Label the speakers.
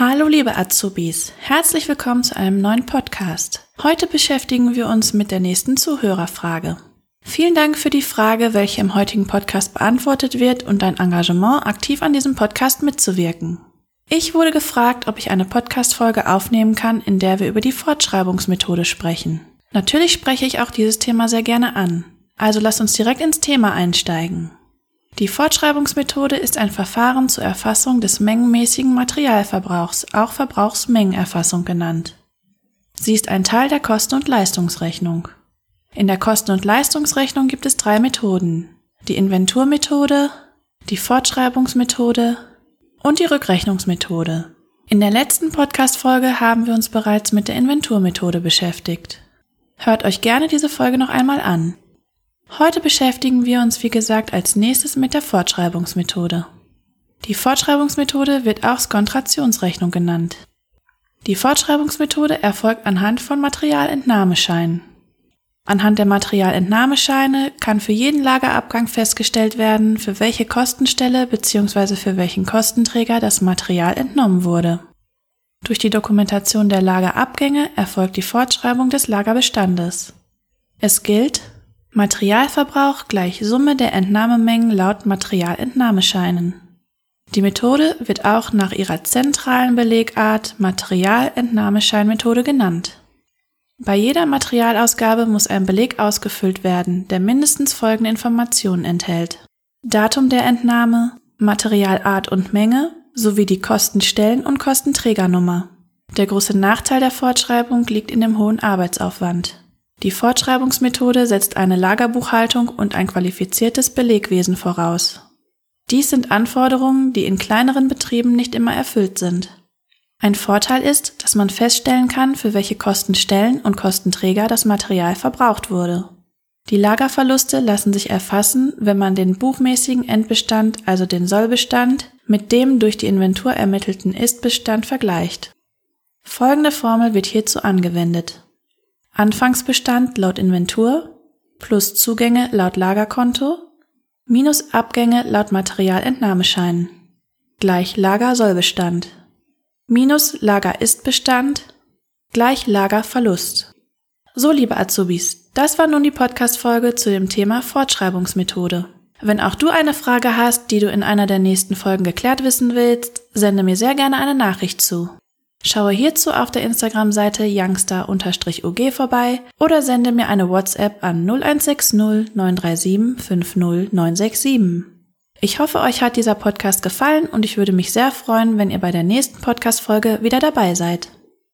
Speaker 1: Hallo liebe Azubis, herzlich willkommen zu einem neuen Podcast. Heute beschäftigen wir uns mit der nächsten Zuhörerfrage. Vielen Dank für die Frage, welche im heutigen Podcast beantwortet wird und dein Engagement, aktiv an diesem Podcast mitzuwirken. Ich wurde gefragt, ob ich eine Podcast-Folge aufnehmen kann, in der wir über die Fortschreibungsmethode sprechen. Natürlich spreche ich auch dieses Thema sehr gerne an. Also lass uns direkt ins Thema einsteigen. Die Fortschreibungsmethode ist ein Verfahren zur Erfassung des mengenmäßigen Materialverbrauchs, auch Verbrauchsmengenerfassung genannt. Sie ist ein Teil der Kosten- und Leistungsrechnung. In der Kosten- und Leistungsrechnung gibt es drei Methoden. Die Inventurmethode, die Fortschreibungsmethode und die Rückrechnungsmethode. In der letzten Podcast-Folge haben wir uns bereits mit der Inventurmethode beschäftigt. Hört euch gerne diese Folge noch einmal an. Heute beschäftigen wir uns, wie gesagt, als nächstes mit der Fortschreibungsmethode. Die Fortschreibungsmethode wird auch Skontrationsrechnung genannt. Die Fortschreibungsmethode erfolgt anhand von Materialentnahmescheinen. Anhand der Materialentnahmescheine kann für jeden Lagerabgang festgestellt werden, für welche Kostenstelle bzw. für welchen Kostenträger das Material entnommen wurde. Durch die Dokumentation der Lagerabgänge erfolgt die Fortschreibung des Lagerbestandes. Es gilt, Materialverbrauch gleich Summe der Entnahmemengen laut Materialentnahmescheinen. Die Methode wird auch nach ihrer zentralen Belegart Materialentnahmescheinmethode genannt. Bei jeder Materialausgabe muss ein Beleg ausgefüllt werden, der mindestens folgende Informationen enthält. Datum der Entnahme, Materialart und Menge sowie die Kostenstellen- und Kostenträgernummer. Der große Nachteil der Fortschreibung liegt in dem hohen Arbeitsaufwand. Die Fortschreibungsmethode setzt eine Lagerbuchhaltung und ein qualifiziertes Belegwesen voraus. Dies sind Anforderungen, die in kleineren Betrieben nicht immer erfüllt sind. Ein Vorteil ist, dass man feststellen kann, für welche Kostenstellen und Kostenträger das Material verbraucht wurde. Die Lagerverluste lassen sich erfassen, wenn man den buchmäßigen Endbestand, also den Sollbestand, mit dem durch die Inventur ermittelten Istbestand vergleicht. Folgende Formel wird hierzu angewendet. Anfangsbestand laut Inventur plus Zugänge laut Lagerkonto minus Abgänge laut Materialentnahmeschein gleich Lagersollbestand minus Lageristbestand gleich Lagerverlust. So, liebe Azubis, das war nun die Podcast-Folge zu dem Thema Fortschreibungsmethode. Wenn auch du eine Frage hast, die du in einer der nächsten Folgen geklärt wissen willst, sende mir sehr gerne eine Nachricht zu. Schaue hierzu auf der Instagram-Seite youngster-ug vorbei oder sende mir eine WhatsApp an 0160 937 50967. Ich hoffe, euch hat dieser Podcast gefallen und ich würde mich sehr freuen, wenn ihr bei der nächsten Podcast-Folge wieder dabei seid.